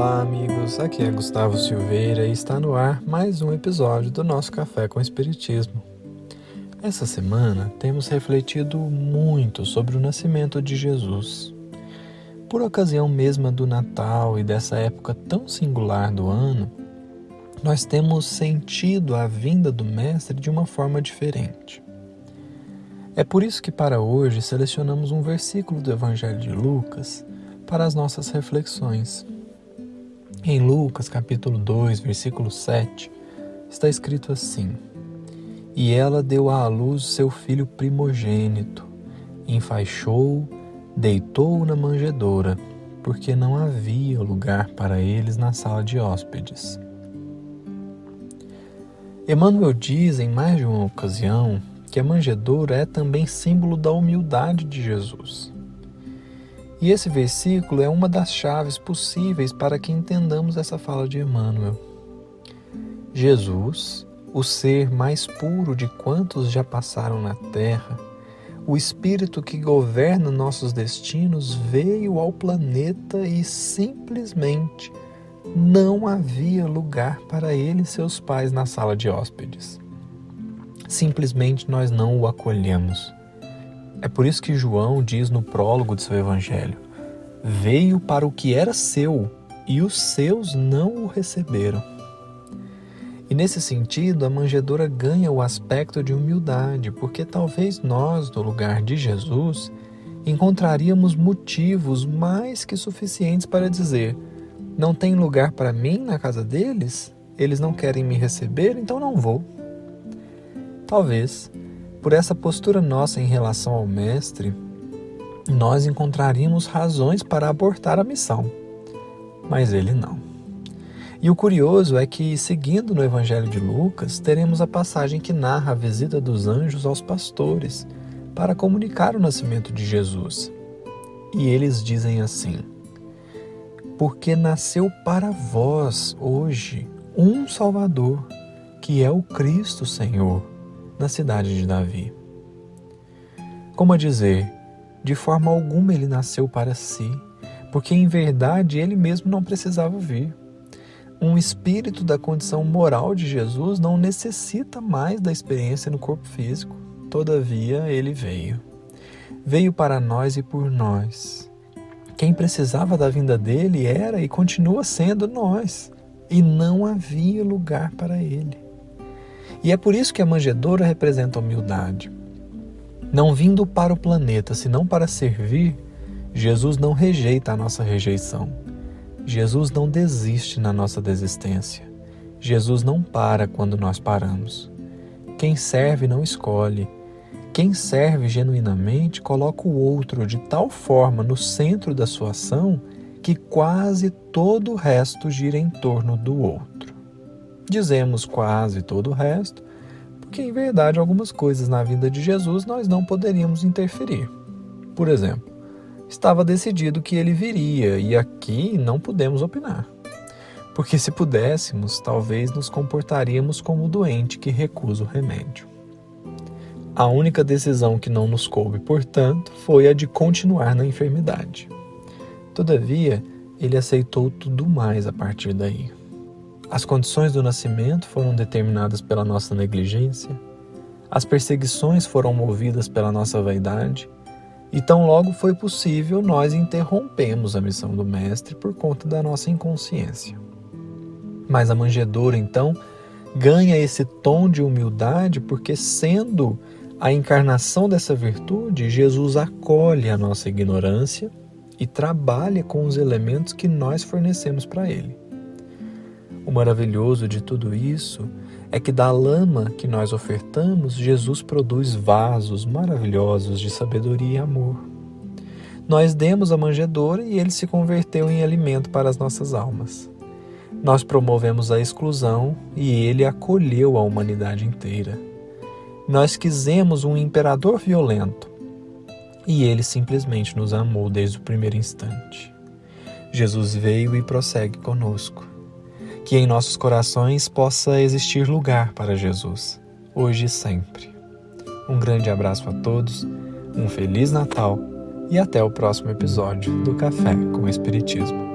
Olá, amigos. Aqui é Gustavo Silveira e está no ar mais um episódio do nosso Café com Espiritismo. Essa semana temos refletido muito sobre o nascimento de Jesus. Por ocasião mesma do Natal e dessa época tão singular do ano, nós temos sentido a vinda do Mestre de uma forma diferente. É por isso que, para hoje, selecionamos um versículo do Evangelho de Lucas para as nossas reflexões. Em Lucas capítulo 2, versículo 7, está escrito assim: E ela deu à luz seu filho primogênito, enfaixou, deitou-o na manjedoura, porque não havia lugar para eles na sala de hóspedes. Emmanuel diz em mais de uma ocasião que a manjedoura é também símbolo da humildade de Jesus. E esse versículo é uma das chaves possíveis para que entendamos essa fala de Emmanuel. Jesus, o ser mais puro de quantos já passaram na terra, o Espírito que governa nossos destinos, veio ao planeta e simplesmente não havia lugar para ele e seus pais na sala de hóspedes. Simplesmente nós não o acolhemos. É por isso que João diz no prólogo de seu evangelho: Veio para o que era seu e os seus não o receberam. E nesse sentido, a manjedoura ganha o aspecto de humildade, porque talvez nós, no lugar de Jesus, encontraríamos motivos mais que suficientes para dizer: não tem lugar para mim na casa deles? Eles não querem me receber, então não vou. Talvez por essa postura nossa em relação ao Mestre, nós encontraríamos razões para abortar a missão, mas ele não. E o curioso é que, seguindo no Evangelho de Lucas, teremos a passagem que narra a visita dos anjos aos pastores para comunicar o nascimento de Jesus. E eles dizem assim: Porque nasceu para vós hoje um Salvador, que é o Cristo Senhor na cidade de Davi. Como a dizer, de forma alguma ele nasceu para si, porque em verdade ele mesmo não precisava vir. Um espírito da condição moral de Jesus não necessita mais da experiência no corpo físico. Todavia, ele veio. Veio para nós e por nós. Quem precisava da vinda dele era e continua sendo nós, e não havia lugar para ele. E é por isso que a manjedoura representa a humildade. Não vindo para o planeta, senão para servir, Jesus não rejeita a nossa rejeição. Jesus não desiste na nossa desistência. Jesus não para quando nós paramos. Quem serve não escolhe. Quem serve genuinamente coloca o outro de tal forma no centro da sua ação que quase todo o resto gira em torno do outro. Dizemos quase todo o resto, porque em verdade algumas coisas na vida de Jesus nós não poderíamos interferir. Por exemplo, estava decidido que ele viria e aqui não podemos opinar. Porque se pudéssemos, talvez nos comportaríamos como o doente que recusa o remédio. A única decisão que não nos coube, portanto, foi a de continuar na enfermidade. Todavia, ele aceitou tudo mais a partir daí. As condições do nascimento foram determinadas pela nossa negligência, as perseguições foram movidas pela nossa vaidade, e tão logo foi possível, nós interrompemos a missão do Mestre por conta da nossa inconsciência. Mas a manjedoura, então, ganha esse tom de humildade porque, sendo a encarnação dessa virtude, Jesus acolhe a nossa ignorância e trabalha com os elementos que nós fornecemos para ele. O maravilhoso de tudo isso é que da lama que nós ofertamos, Jesus produz vasos maravilhosos de sabedoria e amor. Nós demos a manjedoura e ele se converteu em alimento para as nossas almas. Nós promovemos a exclusão e ele acolheu a humanidade inteira. Nós quisemos um imperador violento e ele simplesmente nos amou desde o primeiro instante. Jesus veio e prossegue conosco que em nossos corações possa existir lugar para Jesus, hoje e sempre. Um grande abraço a todos, um Feliz Natal e até o próximo episódio do Café com Espiritismo.